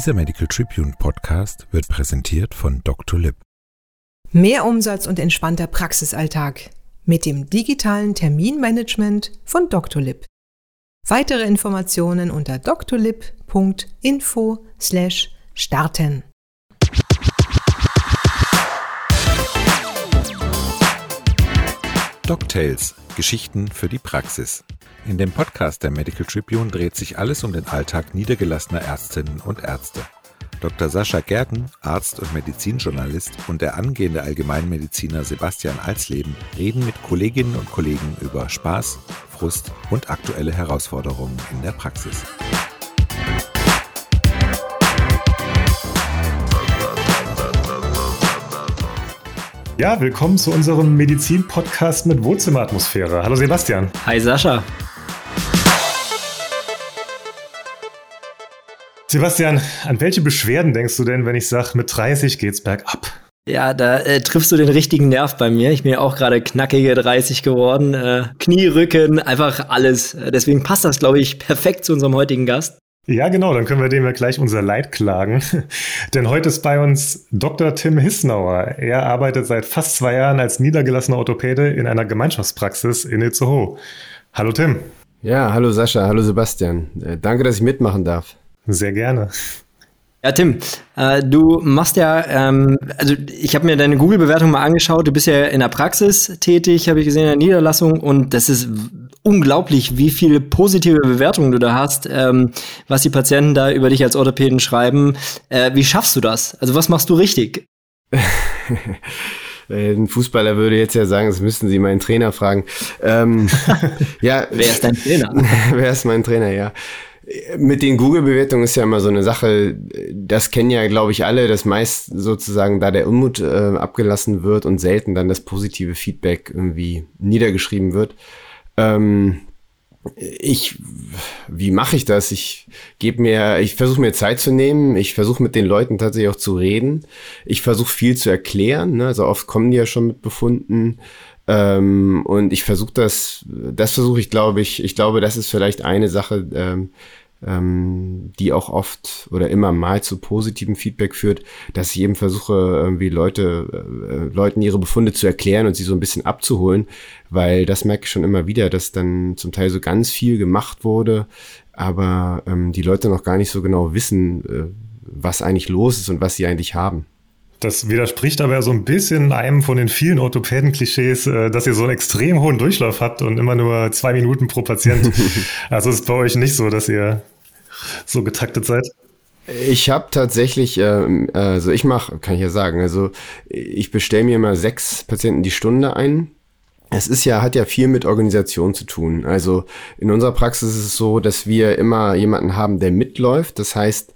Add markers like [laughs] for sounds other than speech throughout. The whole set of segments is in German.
Dieser Medical Tribune Podcast wird präsentiert von Dr. Lip. Mehr Umsatz und entspannter Praxisalltag mit dem digitalen Terminmanagement von Dr. Lip. Weitere Informationen unter drlib.info slash starten. DocTales – Geschichten für die Praxis. In dem Podcast der Medical Tribune dreht sich alles um den Alltag niedergelassener Ärztinnen und Ärzte. Dr. Sascha Gerken, Arzt und Medizinjournalist, und der angehende Allgemeinmediziner Sebastian Alsleben reden mit Kolleginnen und Kollegen über Spaß, Frust und aktuelle Herausforderungen in der Praxis. Ja, willkommen zu unserem Medizin-Podcast mit Wohnzimmeratmosphäre. Hallo Sebastian. Hi Sascha. Sebastian, an welche Beschwerden denkst du denn, wenn ich sage, mit 30 geht's bergab? Ja, da äh, triffst du den richtigen Nerv bei mir. Ich bin ja auch gerade knackige 30 geworden. Äh, Knie, Rücken, einfach alles. Deswegen passt das, glaube ich, perfekt zu unserem heutigen Gast. Ja, genau, dann können wir dem ja gleich unser Leid klagen. [laughs] Denn heute ist bei uns Dr. Tim Hissnauer. Er arbeitet seit fast zwei Jahren als niedergelassener Orthopäde in einer Gemeinschaftspraxis in Itzehoe. Hallo Tim. Ja, hallo Sascha, hallo Sebastian. Äh, danke, dass ich mitmachen darf. Sehr gerne. Ja, Tim, äh, du machst ja, ähm, also ich habe mir deine Google-Bewertung mal angeschaut. Du bist ja in der Praxis tätig, habe ich gesehen, in der Niederlassung. Und das ist unglaublich, wie viele positive Bewertungen du da hast, ähm, was die Patienten da über dich als Orthopäden schreiben. Äh, wie schaffst du das? Also was machst du richtig? [laughs] Ein Fußballer würde jetzt ja sagen, das müssten Sie meinen Trainer fragen. Ähm, [laughs] ja, wer ist dein Trainer? [laughs] wer ist mein Trainer? Ja, mit den Google-Bewertungen ist ja immer so eine Sache, das kennen ja, glaube ich, alle, dass meist sozusagen da der Unmut äh, abgelassen wird und selten dann das positive Feedback irgendwie niedergeschrieben wird. Ähm, ich, wie mache ich das? Ich gebe mir, ich versuche mir Zeit zu nehmen. Ich versuche mit den Leuten tatsächlich auch zu reden. Ich versuche viel zu erklären. Ne? Also oft kommen die ja schon mit Befunden. Ähm, und ich versuche das, das versuche ich, glaube ich, ich glaube, das ist vielleicht eine Sache, ähm, ähm, die auch oft oder immer mal zu positivem Feedback führt, dass ich eben versuche, irgendwie Leute, äh, Leuten ihre Befunde zu erklären und sie so ein bisschen abzuholen, weil das merke ich schon immer wieder, dass dann zum Teil so ganz viel gemacht wurde, aber ähm, die Leute noch gar nicht so genau wissen, äh, was eigentlich los ist und was sie eigentlich haben. Das widerspricht aber so ein bisschen einem von den vielen Orthopäden-Klischees, äh, dass ihr so einen extrem hohen Durchlauf habt und immer nur zwei Minuten pro Patient. [laughs] also ist bei euch nicht so, dass ihr so getaktet seid. Ich habe tatsächlich, äh, also ich mache, kann ich ja sagen, also ich bestelle mir immer sechs Patienten die Stunde ein. Es ist ja, hat ja viel mit Organisation zu tun. Also in unserer Praxis ist es so, dass wir immer jemanden haben, der mitläuft. Das heißt,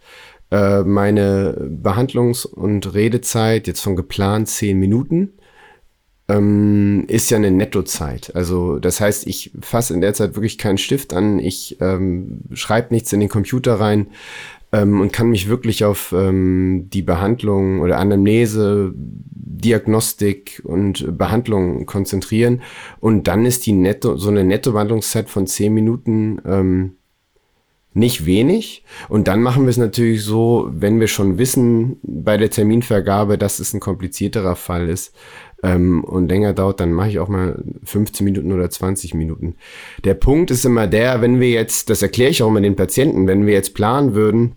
äh, meine Behandlungs- und Redezeit jetzt von geplant zehn Minuten ähm, ist ja eine Nettozeit. Also das heißt, ich fasse in der Zeit wirklich keinen Stift an, ich ähm, schreibe nichts in den Computer rein ähm, und kann mich wirklich auf ähm, die Behandlung oder Anamnese, Diagnostik und Behandlung konzentrieren. Und dann ist die Netto, so eine Netto-Behandlungszeit von zehn Minuten ähm, nicht wenig. Und dann machen wir es natürlich so, wenn wir schon wissen bei der Terminvergabe, dass es ein komplizierterer Fall ist ähm, und länger dauert, dann mache ich auch mal 15 Minuten oder 20 Minuten. Der Punkt ist immer der, wenn wir jetzt, das erkläre ich auch immer den Patienten, wenn wir jetzt planen würden,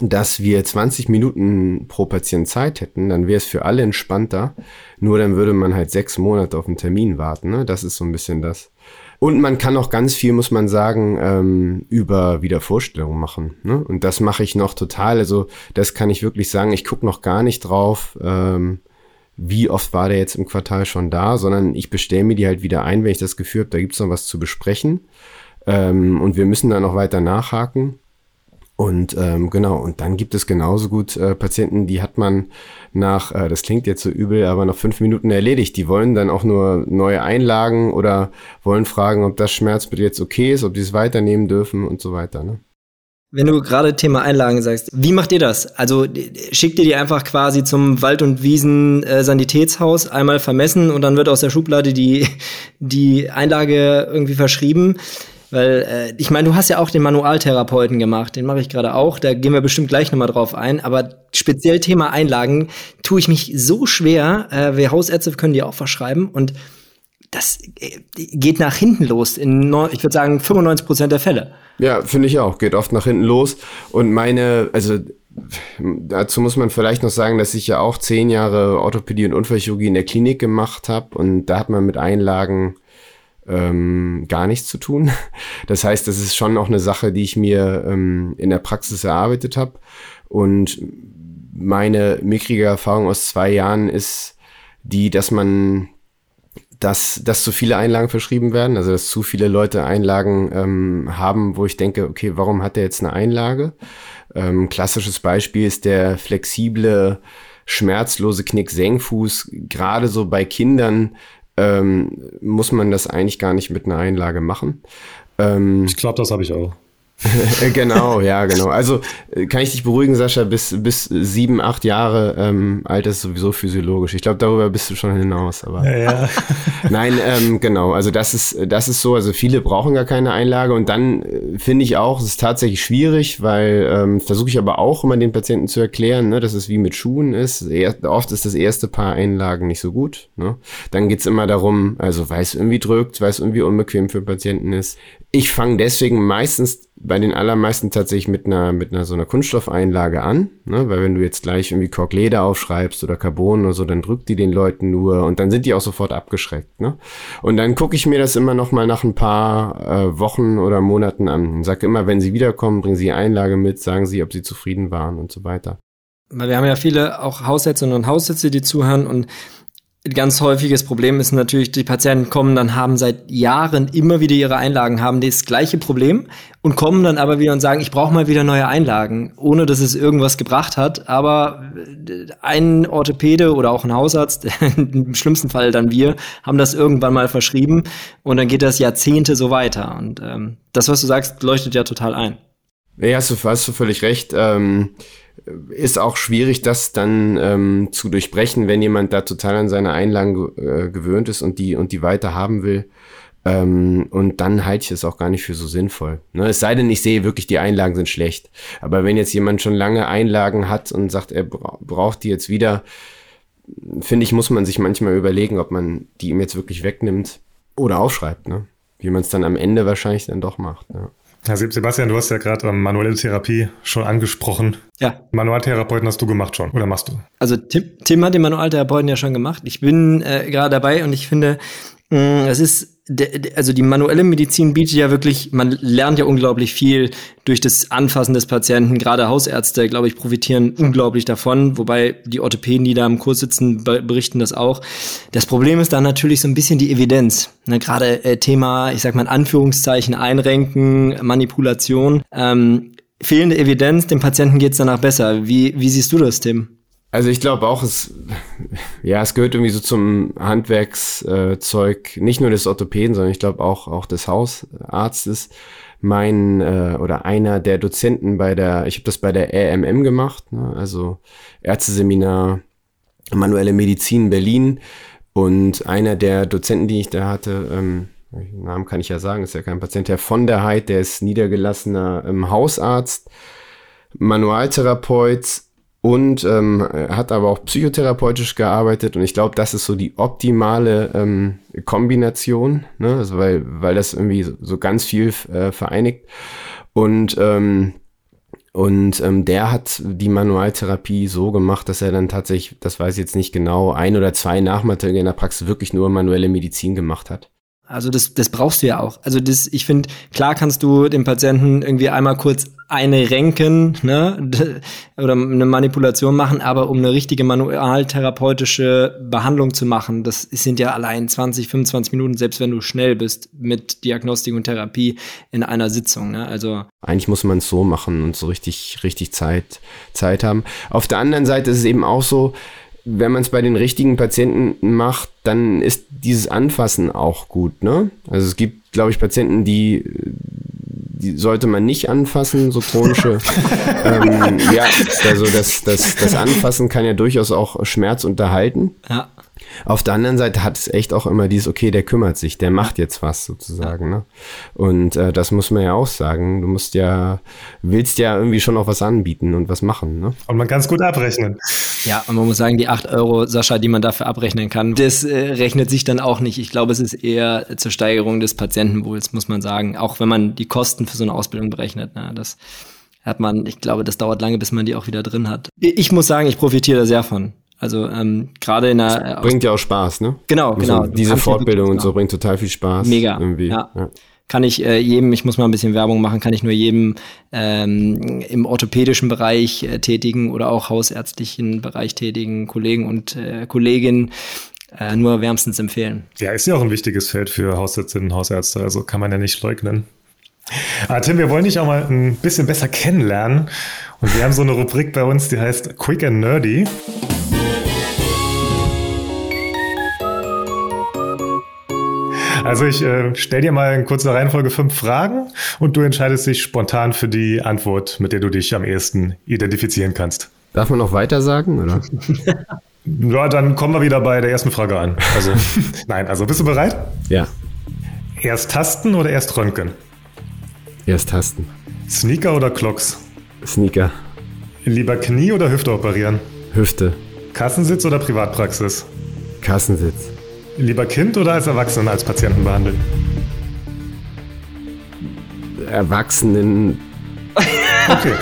dass wir 20 Minuten pro Patient Zeit hätten, dann wäre es für alle entspannter. Nur dann würde man halt sechs Monate auf den Termin warten. Ne? Das ist so ein bisschen das. Und man kann auch ganz viel, muss man sagen, ähm, über Wiedervorstellungen machen. Ne? Und das mache ich noch total. Also das kann ich wirklich sagen. Ich gucke noch gar nicht drauf, ähm, wie oft war der jetzt im Quartal schon da, sondern ich bestelle mir die halt wieder ein, wenn ich das Gefühl habe, da gibt es noch was zu besprechen. Ähm, und wir müssen da noch weiter nachhaken. Und ähm, genau, und dann gibt es genauso gut äh, Patienten, die hat man nach, äh, das klingt jetzt so übel, aber nach fünf Minuten erledigt. Die wollen dann auch nur neue Einlagen oder wollen fragen, ob das Schmerzmittel jetzt okay ist, ob die es weiternehmen dürfen und so weiter. Ne? Wenn du gerade Thema Einlagen sagst, wie macht ihr das? Also schickt ihr die einfach quasi zum Wald- und Wiesen-Sanitätshaus einmal vermessen und dann wird aus der Schublade die, die Einlage irgendwie verschrieben? Weil äh, ich meine, du hast ja auch den Manualtherapeuten gemacht, den mache ich gerade auch, da gehen wir bestimmt gleich nochmal drauf ein, aber speziell Thema Einlagen tue ich mich so schwer, äh, wir Hausärzte können die auch verschreiben und das äh, geht nach hinten los, in, ich würde sagen, 95 Prozent der Fälle. Ja, finde ich auch. Geht oft nach hinten los. Und meine, also dazu muss man vielleicht noch sagen, dass ich ja auch zehn Jahre Orthopädie und Unfallchirurgie in der Klinik gemacht habe. Und da hat man mit Einlagen ähm, gar nichts zu tun. [laughs] Das heißt, das ist schon auch eine Sache, die ich mir ähm, in der Praxis erarbeitet habe. Und meine mickrige Erfahrung aus zwei Jahren ist die, dass man dass, dass zu viele Einlagen verschrieben werden, also dass zu viele Leute Einlagen ähm, haben, wo ich denke, okay, warum hat der jetzt eine Einlage? Ähm, klassisches Beispiel ist der flexible, schmerzlose Knick-Senkfuß. Gerade so bei Kindern ähm, muss man das eigentlich gar nicht mit einer Einlage machen. Ähm, ich glaube, das habe ich auch. [laughs] genau, ja, genau. Also äh, kann ich dich beruhigen, Sascha, bis, bis sieben, acht Jahre ähm, alt ist sowieso physiologisch. Ich glaube, darüber bist du schon hinaus. Aber ja, ja. [laughs] nein, ähm, genau. Also das ist, das ist so. Also viele brauchen gar keine Einlage und dann äh, finde ich auch, es ist tatsächlich schwierig, weil ähm, versuche ich aber auch immer den Patienten zu erklären, ne, dass es wie mit Schuhen ist. Er, oft ist das erste Paar Einlagen nicht so gut. Ne? Dann geht's immer darum, also weil es irgendwie drückt, weil es irgendwie unbequem für Patienten ist. Ich fange deswegen meistens bei den allermeisten tatsächlich mit einer, mit einer so einer Kunststoffeinlage an, ne? weil wenn du jetzt gleich irgendwie Korkleder aufschreibst oder Carbon oder so, dann drückt die den Leuten nur und dann sind die auch sofort abgeschreckt. Ne? Und dann gucke ich mir das immer noch mal nach ein paar äh, Wochen oder Monaten an und sage immer, wenn sie wiederkommen, bringen sie Einlage mit, sagen sie, ob sie zufrieden waren und so weiter. Weil wir haben ja viele auch Haussätze und Haussätze, die zuhören und ganz häufiges Problem ist natürlich, die Patienten kommen dann, haben seit Jahren immer wieder ihre Einlagen, haben das gleiche Problem und kommen dann aber wieder und sagen, ich brauche mal wieder neue Einlagen, ohne dass es irgendwas gebracht hat. Aber äh, ein Orthopäde oder auch ein Hausarzt, [laughs] im schlimmsten Fall dann wir, haben das irgendwann mal verschrieben und dann geht das Jahrzehnte so weiter. Und ähm, das, was du sagst, leuchtet ja total ein. Ja, hast du, hast du völlig recht. Ähm ist auch schwierig, das dann ähm, zu durchbrechen, wenn jemand da total an seine Einlagen äh, gewöhnt ist und die und die weiter haben will. Ähm, und dann halte ich es auch gar nicht für so sinnvoll. Ne? Es sei denn, ich sehe wirklich, die Einlagen sind schlecht. Aber wenn jetzt jemand schon lange Einlagen hat und sagt, er bra braucht die jetzt wieder, finde ich, muss man sich manchmal überlegen, ob man die ihm jetzt wirklich wegnimmt oder aufschreibt. Ne? Wie man es dann am Ende wahrscheinlich dann doch macht. Ne? Ja, Sebastian, du hast ja gerade ähm, manuelle Therapie schon angesprochen. Ja. Manualtherapeuten hast du gemacht schon oder machst du? Also Tim, Tim hat den Manualtherapeuten ja schon gemacht. Ich bin äh, gerade dabei und ich finde, es ist, also die manuelle Medizin bietet ja wirklich, man lernt ja unglaublich viel durch das Anfassen des Patienten. Gerade Hausärzte, glaube ich, profitieren unglaublich davon, wobei die Orthopäden, die da im Kurs sitzen, berichten das auch. Das Problem ist dann natürlich so ein bisschen die Evidenz. Ne, Gerade äh, Thema, ich sag mal in Anführungszeichen, Einrenken, Manipulation. Ähm, fehlende Evidenz, dem Patienten geht's danach besser. Wie, wie siehst du das, Tim? Also ich glaube auch, es, ja, es gehört irgendwie so zum Handwerkszeug, äh, nicht nur des Orthopäden, sondern ich glaube auch, auch des Hausarztes. Mein äh, oder einer der Dozenten bei der, ich habe das bei der RMM gemacht, ne, also Ärzteseminar Manuelle Medizin Berlin. Und einer der Dozenten, die ich da hatte, ähm, Namen kann ich ja sagen, ist ja kein Patient, Herr von der Heid, der ist niedergelassener ähm, Hausarzt, Manualtherapeut und ähm, hat aber auch psychotherapeutisch gearbeitet und ich glaube, das ist so die optimale ähm, Kombination, ne? also weil, weil das irgendwie so ganz viel äh, vereinigt und ähm, und ähm, der hat die Manualtherapie so gemacht, dass er dann tatsächlich, das weiß ich jetzt nicht genau, ein oder zwei Nachmittage in der Praxis wirklich nur manuelle Medizin gemacht hat. Also das, das brauchst du ja auch. Also das, ich finde, klar kannst du dem Patienten irgendwie einmal kurz eine Renken ne, [laughs] oder eine Manipulation machen, aber um eine richtige manualtherapeutische Behandlung zu machen, das sind ja allein 20, 25 Minuten, selbst wenn du schnell bist mit Diagnostik und Therapie in einer Sitzung. Ne? Also eigentlich muss man es so machen und so richtig, richtig Zeit, Zeit haben. Auf der anderen Seite ist es eben auch so, wenn man es bei den richtigen Patienten macht, dann ist dieses Anfassen auch gut. Ne? Also es gibt, glaube ich, Patienten, die, die sollte man nicht anfassen, so chronische. [laughs] ähm, ja, also das, das, das Anfassen kann ja durchaus auch Schmerz unterhalten. Ja. Auf der anderen Seite hat es echt auch immer dieses, okay, der kümmert sich, der macht jetzt was sozusagen. Ne? Und äh, das muss man ja auch sagen. Du musst ja, willst ja irgendwie schon auch was anbieten und was machen. Ne? Und man kann es gut abrechnen. Ja, und man muss sagen, die 8 Euro, Sascha, die man dafür abrechnen kann, das äh, rechnet sich dann auch nicht. Ich glaube, es ist eher zur Steigerung des Patientenwohls, muss man sagen. Auch wenn man die Kosten für so eine Ausbildung berechnet. Ne? Das hat man, ich glaube, das dauert lange, bis man die auch wieder drin hat. Ich muss sagen, ich profitiere da sehr von. Also ähm, gerade in der das bringt ja auch Spaß, ne? Genau, also genau. Diese Fortbildung und so bringt total viel Spaß. Mega. Irgendwie. Ja. ja. Kann ich äh, jedem, ich muss mal ein bisschen Werbung machen, kann ich nur jedem ähm, im orthopädischen Bereich äh, tätigen oder auch hausärztlichen Bereich tätigen Kollegen und äh, Kolleginnen äh, nur wärmstens empfehlen. Ja, ist ja auch ein wichtiges Feld für Hausärztinnen und Hausärzte, also kann man ja nicht leugnen. Aber Tim, wir wollen dich auch mal ein bisschen besser kennenlernen. Und wir haben so eine Rubrik bei uns, die heißt Quick and Nerdy. Also ich äh, stelle dir mal in kurzer Reihenfolge fünf Fragen und du entscheidest dich spontan für die Antwort, mit der du dich am ehesten identifizieren kannst. Darf man noch weiter sagen, oder? [laughs] ja, dann kommen wir wieder bei der ersten Frage an. Also, [laughs] nein, also bist du bereit? Ja. Erst Tasten oder erst Röntgen? Erst Tasten. Sneaker oder Clocks? Sneaker. Lieber Knie oder Hüfte operieren? Hüfte. Kassensitz oder Privatpraxis? Kassensitz. Lieber Kind oder als Erwachsenen als Patienten behandeln? Erwachsenen. Okay.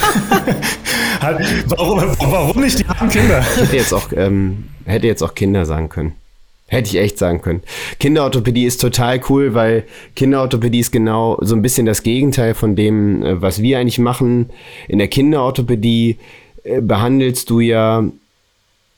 [laughs] warum, warum nicht die armen Kinder? Ich hätte jetzt auch, ähm, hätte jetzt auch Kinder sagen können. Hätte ich echt sagen können. Kinderorthopädie ist total cool, weil Kinderorthopädie ist genau so ein bisschen das Gegenteil von dem, äh, was wir eigentlich machen. In der Kinderorthopädie äh, behandelst du ja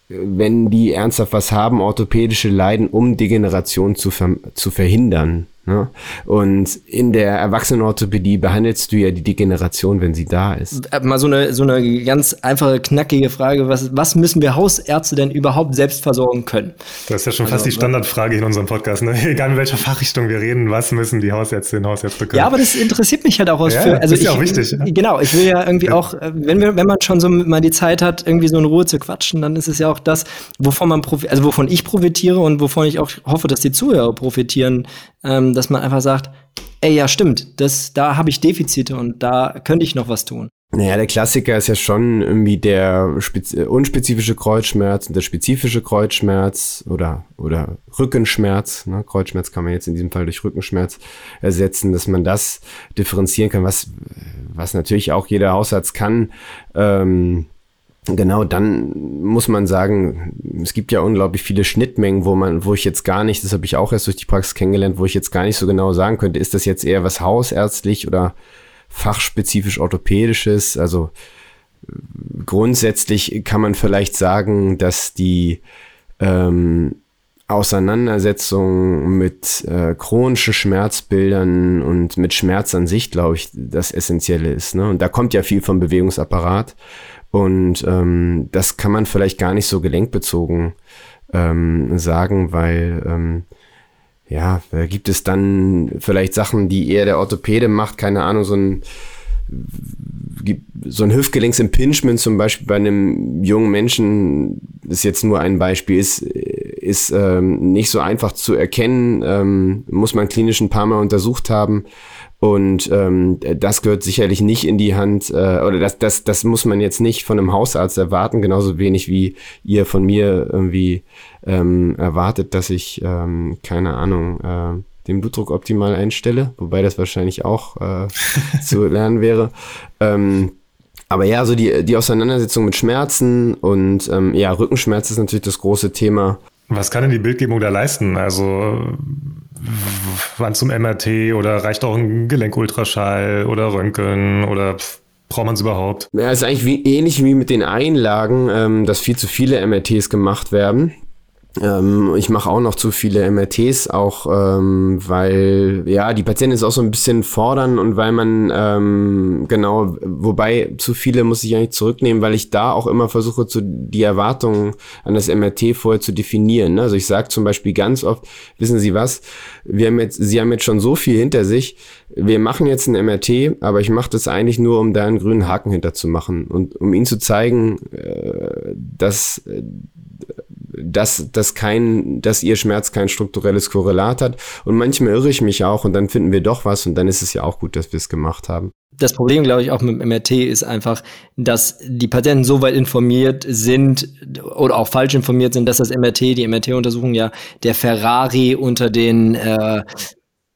wenn die ernsthaft was haben, orthopädische Leiden, um Degeneration zu, ver zu verhindern. Ne? Und in der Erwachsenenorthopädie behandelst du ja die Degeneration, wenn sie da ist. Äh, mal so eine, so eine ganz einfache, knackige Frage. Was, was müssen wir Hausärzte denn überhaupt selbst versorgen können? Das ist ja schon also, fast die Standardfrage in unserem Podcast. Ne? [laughs] Egal in welcher Fachrichtung wir reden, was müssen die Hausärztinnen und Hausärzte können? Ja, aber das interessiert mich halt auch aus. Ja, für, also ist ja ich, auch wichtig. Ja? Genau, ich will ja irgendwie auch, äh, wenn, wir, wenn man schon so mal die Zeit hat, irgendwie so in Ruhe zu quatschen, dann ist es ja auch das, wovon man also wovon ich profitiere und wovon ich auch hoffe, dass die Zuhörer profitieren, ähm, dass man einfach sagt, ey, ja, stimmt, das, da habe ich Defizite und da könnte ich noch was tun. Naja, der Klassiker ist ja schon irgendwie der unspezifische Kreuzschmerz und der spezifische Kreuzschmerz oder, oder Rückenschmerz. Ne? Kreuzschmerz kann man jetzt in diesem Fall durch Rückenschmerz ersetzen, dass man das differenzieren kann, was, was natürlich auch jeder Hausarzt kann. Ähm, Genau, dann muss man sagen, es gibt ja unglaublich viele Schnittmengen, wo man, wo ich jetzt gar nicht, das habe ich auch erst durch die Praxis kennengelernt, wo ich jetzt gar nicht so genau sagen könnte, ist das jetzt eher was hausärztlich oder fachspezifisch orthopädisches? Also grundsätzlich kann man vielleicht sagen, dass die ähm, Auseinandersetzung mit äh, chronischen Schmerzbildern und mit Schmerz an sich, glaube ich, das Essentielle ist. Ne? Und da kommt ja viel vom Bewegungsapparat. Und ähm, das kann man vielleicht gar nicht so gelenkbezogen ähm, sagen, weil ähm, ja, da gibt es dann vielleicht Sachen, die eher der Orthopäde macht, keine Ahnung, so ein so ein Hüftgelenksimpingement zum Beispiel bei einem jungen Menschen, ist jetzt nur ein Beispiel, ist, ist ähm, nicht so einfach zu erkennen, ähm, muss man klinisch ein paar Mal untersucht haben. Und ähm, das gehört sicherlich nicht in die Hand, äh, oder das, das, das muss man jetzt nicht von einem Hausarzt erwarten, genauso wenig wie ihr von mir irgendwie ähm, erwartet, dass ich, ähm, keine Ahnung, äh, den Blutdruck optimal einstelle, wobei das wahrscheinlich auch äh, [laughs] zu lernen wäre. Ähm, aber ja, so die, die Auseinandersetzung mit Schmerzen und ähm, ja, Rückenschmerz ist natürlich das große Thema. Was kann denn die Bildgebung da leisten? Also wann zum MRT oder reicht auch ein Gelenkultraschall oder Röntgen oder braucht man es überhaupt? Ja, ist eigentlich wie, ähnlich wie mit den Einlagen, ähm, dass viel zu viele MRTs gemacht werden. Ähm, ich mache auch noch zu viele MRTs, auch ähm, weil ja die Patienten es auch so ein bisschen fordern und weil man ähm, genau, wobei zu viele muss ich eigentlich zurücknehmen, weil ich da auch immer versuche, zu, die Erwartungen an das MRT vorher zu definieren. Ne? Also ich sage zum Beispiel ganz oft, wissen Sie was, wir haben jetzt, Sie haben jetzt schon so viel hinter sich, wir machen jetzt ein MRT, aber ich mache das eigentlich nur, um da einen grünen Haken hinter zu machen und um Ihnen zu zeigen, äh, dass dass, dass kein, dass ihr Schmerz kein strukturelles Korrelat hat. Und manchmal irre ich mich auch und dann finden wir doch was und dann ist es ja auch gut, dass wir es gemacht haben. Das Problem, glaube ich, auch mit dem MRT ist einfach, dass die Patienten so weit informiert sind oder auch falsch informiert sind, dass das MRT, die MRT-Untersuchung ja der Ferrari unter den äh,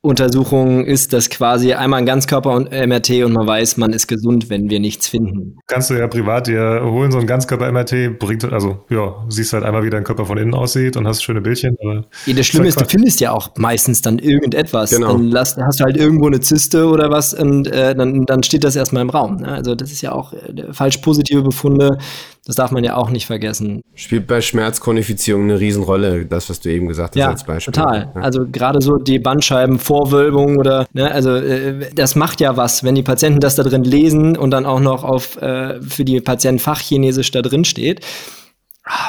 Untersuchung ist das quasi einmal ein Ganzkörper und MRT und man weiß, man ist gesund, wenn wir nichts finden. Kannst du ja privat dir holen, so ein Ganzkörper-MRT, bringt, also ja, siehst halt einmal, wie dein Körper von innen aussieht und hast schöne Bildchen. Aber ja, das Schlimme ist, halt ist, du findest ja auch meistens dann irgendetwas. Genau. Dann lass, hast du halt irgendwo eine Zyste oder was und äh, dann, dann steht das erstmal im Raum. Ne? Also das ist ja auch äh, falsch positive Befunde das darf man ja auch nicht vergessen. Spielt bei Schmerzchronifizierung eine Riesenrolle, das, was du eben gesagt hast ja, als Beispiel. Total. Ja. Also gerade so die Bandscheibenvorwölbung oder, ne, also äh, das macht ja was, wenn die Patienten das da drin lesen und dann auch noch auf äh, für die Patienten Fachchinesisch da drin steht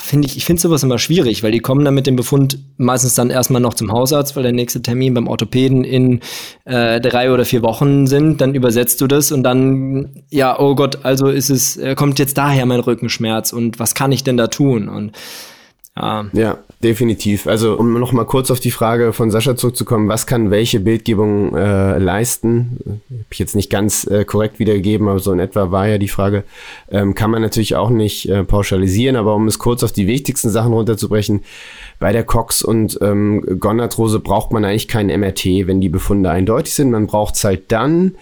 finde ich, ich finde sowas immer schwierig, weil die kommen dann mit dem Befund meistens dann erstmal noch zum Hausarzt, weil der nächste Termin beim Orthopäden in äh, drei oder vier Wochen sind. Dann übersetzt du das und dann, ja, oh Gott, also ist es, äh, kommt jetzt daher mein Rückenschmerz und was kann ich denn da tun? Und ja. ja, definitiv. Also um noch mal kurz auf die Frage von Sascha zurückzukommen, was kann welche Bildgebung äh, leisten? Habe ich jetzt nicht ganz äh, korrekt wiedergegeben, aber so in etwa war ja die Frage. Ähm, kann man natürlich auch nicht äh, pauschalisieren, aber um es kurz auf die wichtigsten Sachen runterzubrechen, bei der Cox und ähm, Gonarthrose braucht man eigentlich keinen MRT, wenn die Befunde eindeutig sind. Man braucht es halt dann.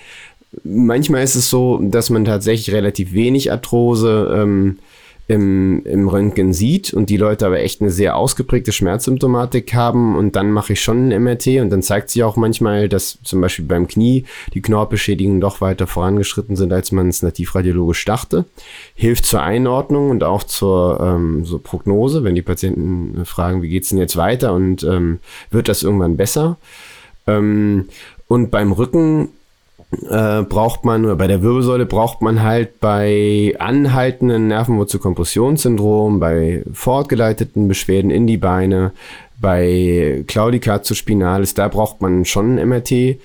Manchmal ist es so, dass man tatsächlich relativ wenig Arthrose ähm, im, im Röntgen sieht und die Leute aber echt eine sehr ausgeprägte Schmerzsymptomatik haben und dann mache ich schon ein MRT und dann zeigt sich auch manchmal, dass zum Beispiel beim Knie die Knorpelschädigungen doch weiter vorangeschritten sind, als man es nativradiologisch dachte. Hilft zur Einordnung und auch zur ähm, so Prognose, wenn die Patienten fragen, wie geht's denn jetzt weiter und ähm, wird das irgendwann besser? Ähm, und beim Rücken äh, braucht man, oder bei der Wirbelsäule braucht man halt bei anhaltenden Nervenwurzelkompressionssyndrom, bei fortgeleiteten Beschwerden in die Beine, bei Claudica zu Spinalis, da braucht man schon ein MRT,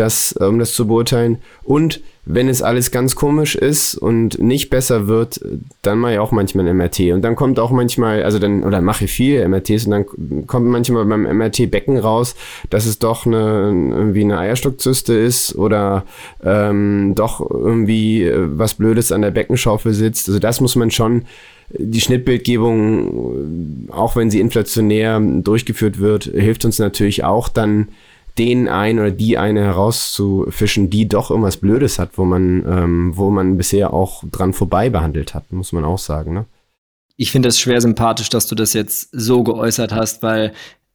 das, um das zu beurteilen. Und wenn es alles ganz komisch ist und nicht besser wird, dann mache ich auch manchmal ein MRT. Und dann kommt auch manchmal, also dann, oder mache ich viel MRTs und dann kommt manchmal beim MRT-Becken raus, dass es doch eine, irgendwie eine Eierstockzyste ist oder ähm, doch irgendwie äh, was Blödes an der Beckenschaufel sitzt. Also das muss man schon die Schnittbildgebung, auch wenn sie inflationär durchgeführt wird, hilft uns natürlich auch dann den einen oder die eine herauszufischen, die doch irgendwas Blödes hat, wo man, ähm, wo man bisher auch dran vorbei behandelt hat, muss man auch sagen. Ne? Ich finde es schwer sympathisch, dass du das jetzt so geäußert hast, weil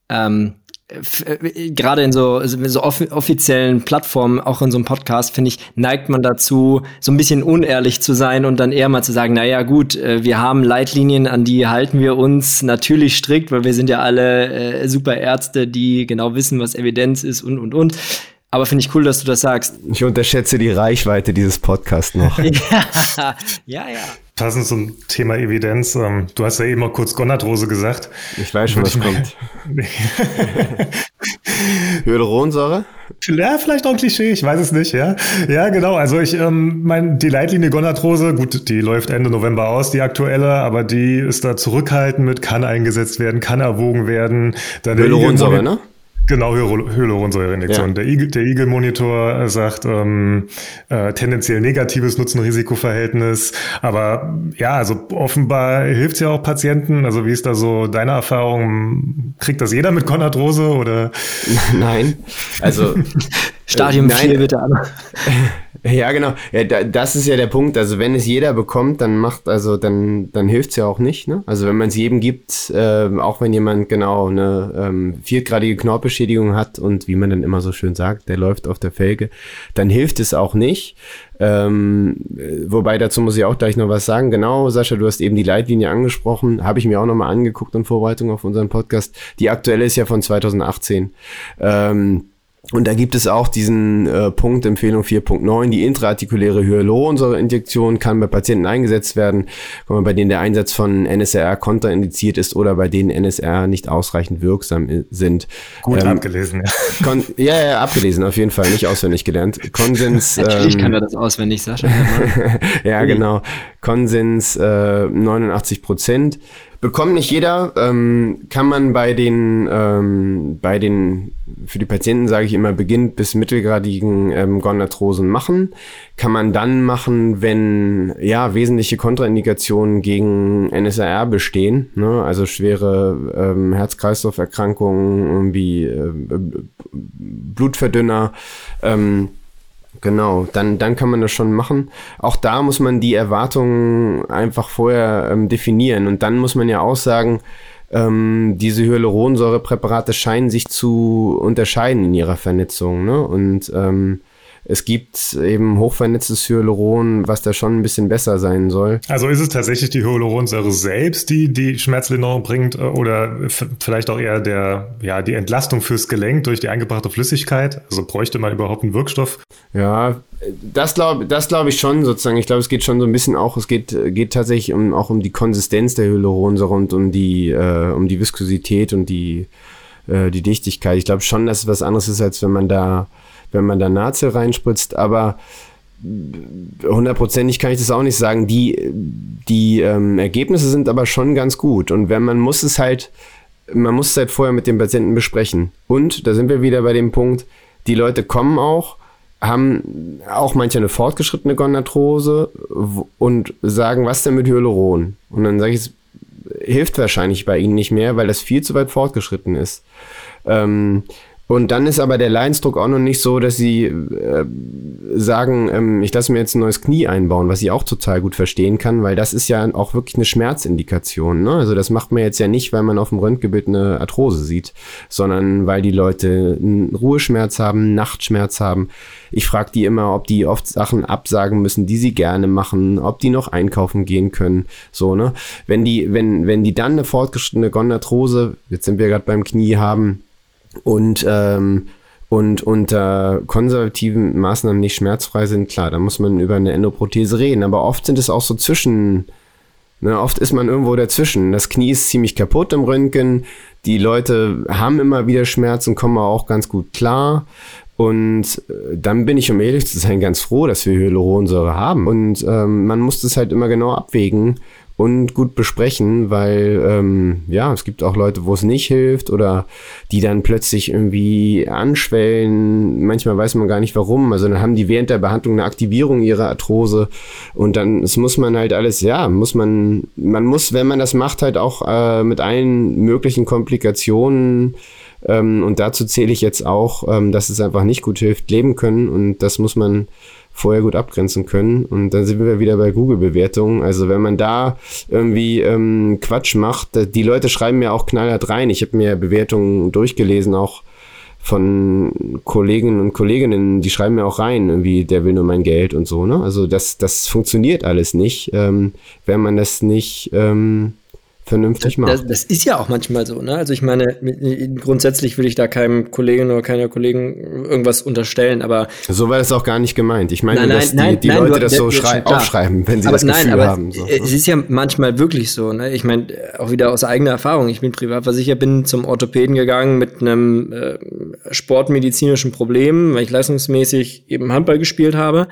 ähm, äh, gerade in so, so offiziellen Plattformen, auch in so einem Podcast, finde ich, neigt man dazu, so ein bisschen unehrlich zu sein und dann eher mal zu sagen, naja, gut, äh, wir haben Leitlinien, an die halten wir uns natürlich strikt, weil wir sind ja alle äh, super Ärzte, die genau wissen, was Evidenz ist und, und, und. Aber finde ich cool, dass du das sagst. Ich unterschätze die Reichweite dieses Podcasts noch. [laughs] ja, ja. ja. Passend zum Thema Evidenz. Ähm, du hast ja eben mal kurz Gonadrose gesagt. Ich weiß schon, was kommt. [laughs] Hyaluronsäure? Ja, vielleicht auch ein Klischee, ich weiß es nicht, ja. Ja, genau. Also ich ähm, meine, die Leitlinie Gonadrose, gut, die läuft Ende November aus, die aktuelle, aber die ist da zurückhaltend mit, kann eingesetzt werden, kann erwogen werden. Hyaluronsäure, ne? Genau, Hyaluronsäureinjektion. Ja. Der, Eagle, der Eagle-Monitor sagt ähm, äh, tendenziell negatives Nutzen-Risiko-Verhältnis. Aber ja, also offenbar hilft es ja auch Patienten. Also wie ist da so deine Erfahrung? Kriegt das jeder mit Konadrose oder? [laughs] Nein. Also [laughs] Stadium 4 äh, bitte an. Ja, genau. Ja, da, das ist ja der Punkt. Also wenn es jeder bekommt, dann macht, also dann, dann hilft es ja auch nicht. Ne? Also wenn man es jedem gibt, äh, auch wenn jemand genau eine ähm, viergradige Knorpelschädigung hat und wie man dann immer so schön sagt, der läuft auf der Felge, dann hilft es auch nicht. Ähm, wobei dazu muss ich auch gleich noch was sagen. Genau, Sascha, du hast eben die Leitlinie angesprochen, habe ich mir auch nochmal angeguckt in Vorbereitung auf unseren Podcast. Die aktuelle ist ja von 2018. Ähm, und da gibt es auch diesen äh, Punkt, Empfehlung 4.9, die intraartikuläre Hyaluronsäureinjektion kann bei Patienten eingesetzt werden, bei denen der Einsatz von NSR kontraindiziert ist oder bei denen NSR nicht ausreichend wirksam äh, sind. Gut ähm, abgelesen, ja. ja. Ja, abgelesen, auf jeden Fall, nicht auswendig gelernt. Konsens. [laughs] Natürlich ähm, kann er das auswendig, Sascha. [laughs] ja, genau. Konsens äh, 89 Prozent. Bekommt nicht jeder, ähm, kann man bei den, ähm, bei den, für die Patienten sage ich immer, beginnt bis mittelgradigen ähm, Gonarthrosen machen. Kann man dann machen, wenn ja wesentliche Kontraindikationen gegen NSAR bestehen, ne? also schwere ähm, Herz-Kreislauf-Erkrankungen, irgendwie äh, Blutverdünner, ähm, Genau, dann, dann kann man das schon machen. Auch da muss man die Erwartungen einfach vorher ähm, definieren. Und dann muss man ja auch sagen, ähm, diese Hyaluronsäurepräparate scheinen sich zu unterscheiden in ihrer Vernetzung. Ne? Und ähm, es gibt eben hochvernetztes Hyaluron, was da schon ein bisschen besser sein soll. Also ist es tatsächlich die Hyaluronsäure selbst, die die Schmerzlinderung bringt äh, oder vielleicht auch eher der, ja, die Entlastung fürs Gelenk durch die eingebrachte Flüssigkeit? Also bräuchte man überhaupt einen Wirkstoff? Ja, das glaube das glaub ich schon sozusagen. Ich glaube, es geht schon so ein bisschen auch, es geht, geht tatsächlich um, auch um die Konsistenz der Hyaluronsäure und um die, äh, um die Viskosität und die, äh, die Dichtigkeit. Ich glaube schon, dass es was anderes ist, als wenn man da wenn man da Nazel reinspritzt, aber hundertprozentig kann ich das auch nicht sagen. Die, die ähm, Ergebnisse sind aber schon ganz gut. Und wenn man muss es halt, man muss es halt vorher mit dem Patienten besprechen. Und da sind wir wieder bei dem Punkt, die Leute kommen auch, haben auch manche eine fortgeschrittene Gonarthrose und sagen, was denn mit Hyaluron? Und dann sage ich, es hilft wahrscheinlich bei ihnen nicht mehr, weil das viel zu weit fortgeschritten ist. Ähm, und dann ist aber der Leidensdruck auch noch nicht so, dass sie äh, sagen, ähm, ich lasse mir jetzt ein neues Knie einbauen, was ich auch total gut verstehen kann, weil das ist ja auch wirklich eine Schmerzindikation. Ne? Also das macht man jetzt ja nicht, weil man auf dem Röntgenbild eine Arthrose sieht, sondern weil die Leute einen Ruheschmerz haben, Nachtschmerz haben. Ich frage die immer, ob die oft Sachen absagen müssen, die sie gerne machen, ob die noch einkaufen gehen können. So, ne? Wenn die, wenn, wenn die dann eine fortgeschrittene Gonarthrose, jetzt sind wir gerade beim Knie haben, und ähm, und unter konservativen Maßnahmen nicht schmerzfrei sind, klar, da muss man über eine Endoprothese reden. Aber oft sind es auch so zwischen, ne, oft ist man irgendwo dazwischen. Das Knie ist ziemlich kaputt im Röntgen. Die Leute haben immer wieder Schmerzen, kommen auch ganz gut klar. Und äh, dann bin ich, um ehrlich zu sein, ganz froh, dass wir Hyaluronsäure haben. Und ähm, man muss das halt immer genau abwägen und gut besprechen, weil ähm, ja, es gibt auch Leute, wo es nicht hilft oder die dann plötzlich irgendwie anschwellen. Manchmal weiß man gar nicht warum. Also dann haben die während der Behandlung eine Aktivierung ihrer Arthrose und dann das muss man halt alles, ja, muss man, man muss, wenn man das macht, halt auch äh, mit allen möglichen Komplikationen ähm, und dazu zähle ich jetzt auch, ähm, dass es einfach nicht gut hilft, leben können und das muss man vorher gut abgrenzen können. Und dann sind wir wieder bei Google-Bewertungen. Also wenn man da irgendwie ähm, Quatsch macht, äh, die Leute schreiben mir auch knallhart rein. Ich habe mir Bewertungen durchgelesen, auch von Kolleginnen und Kolleginnen, die schreiben mir auch rein, irgendwie, der will nur mein Geld und so. Ne? Also das, das funktioniert alles nicht, ähm, wenn man das nicht ähm, vernünftig macht. Das, das, ist ja auch manchmal so, ne? Also ich meine, grundsätzlich will ich da keinem Kollegen oder keiner Kollegen irgendwas unterstellen, aber so war das auch gar nicht gemeint. Ich meine, nein, nein, dass die, nein, die Leute du, das so aufschreiben, wenn sie aber das Gefühl aber haben. So. Es ist ja manchmal wirklich so, ne? Ich meine, auch wieder aus eigener Erfahrung. Ich bin privat versichert, bin zum Orthopäden gegangen mit einem äh, sportmedizinischen Problem, weil ich leistungsmäßig eben Handball gespielt habe.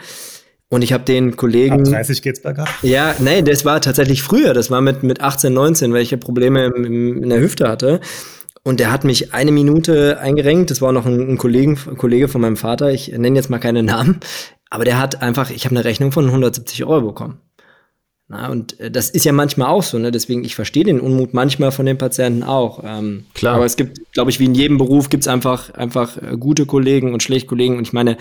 Und ich habe den Kollegen. Ab 30 geht's bergab. Ja, nee, das war tatsächlich früher. Das war mit, mit 18, 19, weil ich ja Probleme im, im, in der Hüfte hatte. Und der hat mich eine Minute eingerenkt. Das war noch ein, ein, Kollegen, ein Kollege von meinem Vater. Ich nenne jetzt mal keinen Namen. Aber der hat einfach, ich habe eine Rechnung von 170 Euro bekommen. Na, und äh, das ist ja manchmal auch so, ne? Deswegen, ich verstehe den Unmut manchmal von den Patienten auch. Ähm, Klar. Aber es gibt, glaube ich, wie in jedem Beruf gibt's einfach, einfach äh, gute Kollegen und schlechte Kollegen. Und ich meine,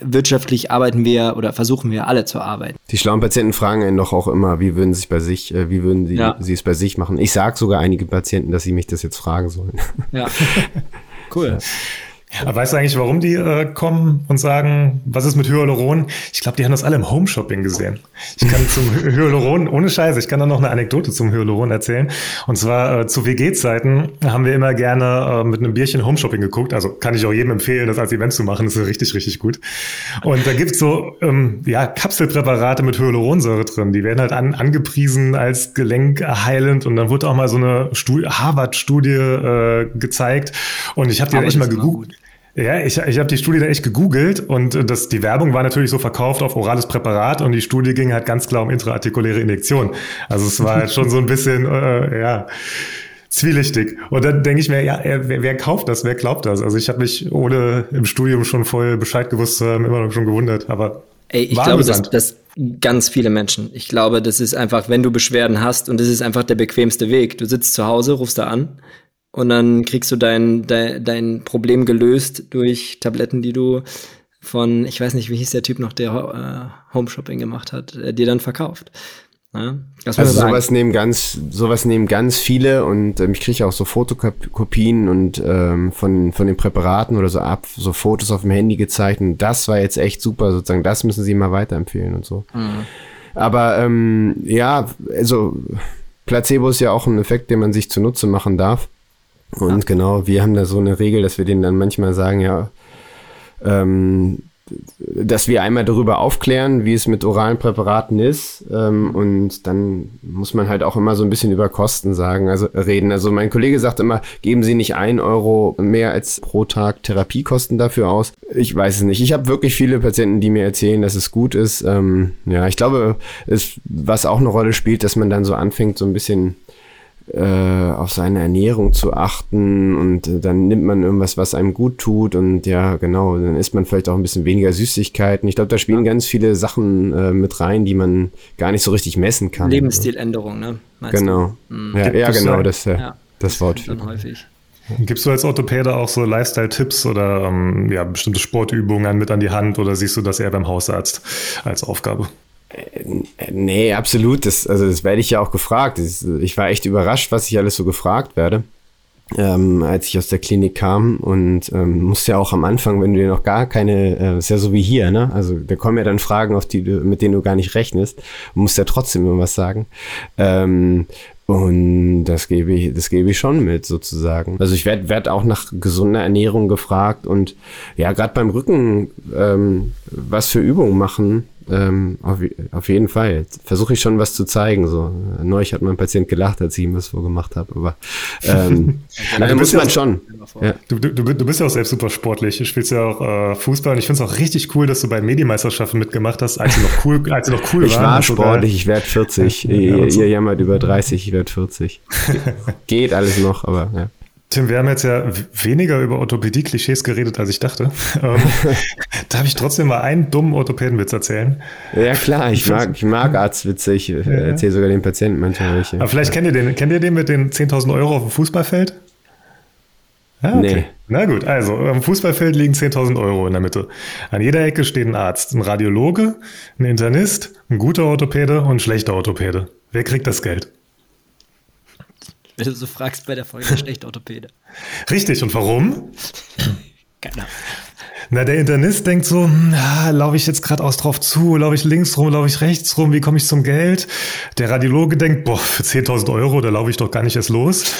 wirtschaftlich arbeiten wir oder versuchen wir alle zu arbeiten. Die schlauen Patienten fragen einen doch auch immer, wie würden sie sich bei sich, äh, wie würden sie, ja. sie es bei sich machen. Ich sage sogar einige Patienten, dass sie mich das jetzt fragen sollen. Ja, [laughs] cool. Aber weißt du eigentlich, warum die äh, kommen und sagen, was ist mit Hyaluron? Ich glaube, die haben das alle im Home-Shopping gesehen. Ich kann zum Hyaluron, ohne Scheiße, ich kann da noch eine Anekdote zum Hyaluron erzählen. Und zwar äh, zu WG-Zeiten haben wir immer gerne äh, mit einem Bierchen Home-Shopping geguckt. Also kann ich auch jedem empfehlen, das als Event zu machen. Das ist richtig, richtig gut. Und da gibt's so ähm, ja, Kapselpräparate mit Hyaluronsäure drin. Die werden halt an, angepriesen als gelenkerheilend. Und dann wurde auch mal so eine Harvard-Studie äh, gezeigt. Und ich habe die echt mal gegoogelt. Ja, ich, ich habe die Studie da echt gegoogelt und das, die Werbung war natürlich so verkauft auf orales Präparat und die Studie ging halt ganz klar um intraartikuläre Injektion. Also es war halt schon so ein bisschen, äh, ja, zwielichtig. Und dann denke ich mir, ja, wer, wer kauft das, wer glaubt das? Also ich habe mich ohne im Studium schon voll Bescheid gewusst zu haben, immer noch schon gewundert, aber Ey, ich glaube, dass, dass ganz viele Menschen. Ich glaube, das ist einfach, wenn du Beschwerden hast und das ist einfach der bequemste Weg. Du sitzt zu Hause, rufst da an und dann kriegst du dein, dein, dein Problem gelöst durch Tabletten, die du von, ich weiß nicht, wie hieß der Typ noch, der äh, Home Shopping gemacht hat, äh, dir dann verkauft. Ja, also sowas nehmen ganz, sowas nehmen ganz viele und ähm, ich kriege auch so Fotokopien und ähm, von von den Präparaten oder so ab, so Fotos auf dem Handy gezeichnet. Das war jetzt echt super, sozusagen. Das müssen Sie mal weiterempfehlen und so. Mhm. Aber ähm, ja, also Placebo ist ja auch ein Effekt, den man sich zunutze machen darf. Und ja. genau, wir haben da so eine Regel, dass wir denen dann manchmal sagen, ja, ähm, dass wir einmal darüber aufklären, wie es mit oralen Präparaten ist. Ähm, und dann muss man halt auch immer so ein bisschen über Kosten sagen, also reden. Also mein Kollege sagt immer, geben Sie nicht ein Euro mehr als pro Tag Therapiekosten dafür aus. Ich weiß es nicht. Ich habe wirklich viele Patienten, die mir erzählen, dass es gut ist. Ähm, ja, ich glaube, es, was auch eine Rolle spielt, dass man dann so anfängt, so ein bisschen äh, auf seine Ernährung zu achten und äh, dann nimmt man irgendwas, was einem gut tut und ja, genau, dann isst man vielleicht auch ein bisschen weniger Süßigkeiten. Ich glaube, da spielen ganz viele Sachen äh, mit rein, die man gar nicht so richtig messen kann. Lebensstiländerung, ne? Genau. Mhm. Ja, ja, genau, das, äh, ja, das Wort. Dann häufig. Gibst du als Orthopäde auch so Lifestyle-Tipps oder ähm, ja, bestimmte Sportübungen mit an die Hand oder siehst du das eher beim Hausarzt als Aufgabe? Äh, nee, absolut. Das, also das werde ich ja auch gefragt. Ich war echt überrascht, was ich alles so gefragt werde, ähm, als ich aus der Klinik kam. Und ähm, musste ja auch am Anfang, wenn du dir noch gar keine, äh, ist ja so wie hier, ne? Also da kommen ja dann Fragen, auf die du, mit denen du gar nicht rechnest. Musst ja trotzdem irgendwas sagen. Ähm, und das gebe ich, das gebe ich schon mit, sozusagen. Also ich werde werd auch nach gesunder Ernährung gefragt und ja, gerade beim Rücken, ähm, was für Übungen machen ähm, auf, auf jeden Fall. Versuche ich schon was zu zeigen. So. Neulich hat mein Patient gelacht, als ich ihm was vorgemacht habe. Aber ähm, [laughs] ja, muss man schon. Ja. Du, du, du bist ja auch selbst super sportlich. Du spielst ja auch äh, Fußball und ich finde es auch richtig cool, dass du bei Medienmeisterschaften mitgemacht hast, als du noch cool, als du noch cool ich war sportlich, ich werde 40. Ja, ihr, ihr jammert über 30, ich werde 40. [laughs] Geht alles noch, aber ja. Tim, wir haben jetzt ja weniger über Orthopädie-Klischees geredet, als ich dachte. [laughs] Ähm, darf ich trotzdem mal einen dummen Orthopädenwitz erzählen? Ja, klar, ich mag, ich mag Arztwitze. Ich ja. erzähle sogar den Patienten manchmal welche. Aber vielleicht kennt ihr den. Kennt ihr den mit den 10.000 Euro auf dem Fußballfeld? Ah, okay. Nee. Na gut, also am Fußballfeld liegen 10.000 Euro in der Mitte. An jeder Ecke steht ein Arzt, ein Radiologe, ein Internist, ein guter Orthopäde und ein schlechter Orthopäde. Wer kriegt das Geld? Wenn du so fragst bei der Folge schlecht Orthopäde. Richtig, und warum? Keine Ahnung. Na, der Internist denkt so, ah, laufe ich jetzt geradeaus drauf zu, laufe ich links rum, laufe ich rechts rum, wie komme ich zum Geld? Der Radiologe denkt, boah, für 10.000 Euro, da laufe ich doch gar nicht erst los.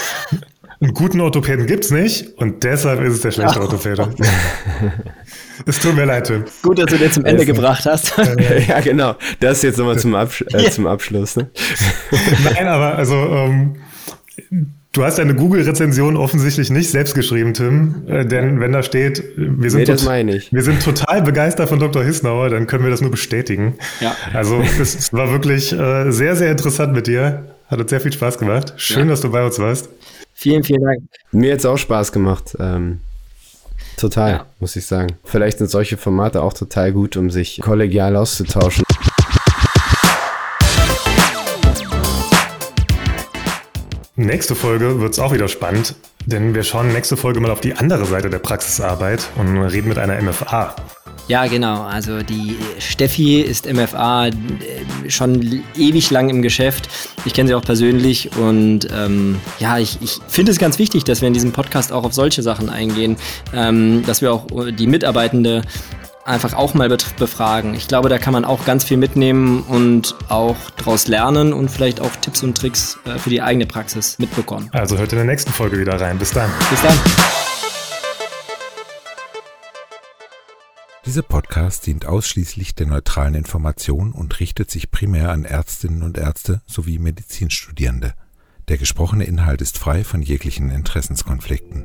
Einen guten Orthopäden gibt's nicht und deshalb ist es der schlechte Orthopäde. Es tut mir leid, Tim. Gut, dass du den zum Ende gebracht hast. [laughs] ja, genau. Das jetzt nochmal zum, Absch äh, zum Abschluss. Ne? Nein, aber also ähm, Du hast deine Google-Rezension offensichtlich nicht selbst geschrieben, Tim, äh, denn wenn da steht, wir sind, nee, wir sind total begeistert von Dr. Hisnauer, dann können wir das nur bestätigen. Ja. Also es war wirklich äh, sehr, sehr interessant mit dir. Hat uns sehr viel Spaß gemacht. Schön, ja. dass du bei uns warst. Vielen, vielen Dank. Mir hat es auch Spaß gemacht. Ähm, total, ja. muss ich sagen. Vielleicht sind solche Formate auch total gut, um sich kollegial auszutauschen. Nächste Folge wird es auch wieder spannend, denn wir schauen nächste Folge mal auf die andere Seite der Praxisarbeit und reden mit einer MFA. Ja, genau. Also die Steffi ist MFA äh, schon ewig lang im Geschäft. Ich kenne sie auch persönlich und ähm, ja, ich, ich finde es ganz wichtig, dass wir in diesem Podcast auch auf solche Sachen eingehen, ähm, dass wir auch die Mitarbeitende einfach auch mal befragen. Ich glaube, da kann man auch ganz viel mitnehmen und auch daraus lernen und vielleicht auch Tipps und Tricks äh, für die eigene Praxis mitbekommen. Also hört in der nächsten Folge wieder rein. Bis dann. Bis dann. Dieser Podcast dient ausschließlich der neutralen Information und richtet sich primär an Ärztinnen und Ärzte sowie Medizinstudierende. Der gesprochene Inhalt ist frei von jeglichen Interessenskonflikten.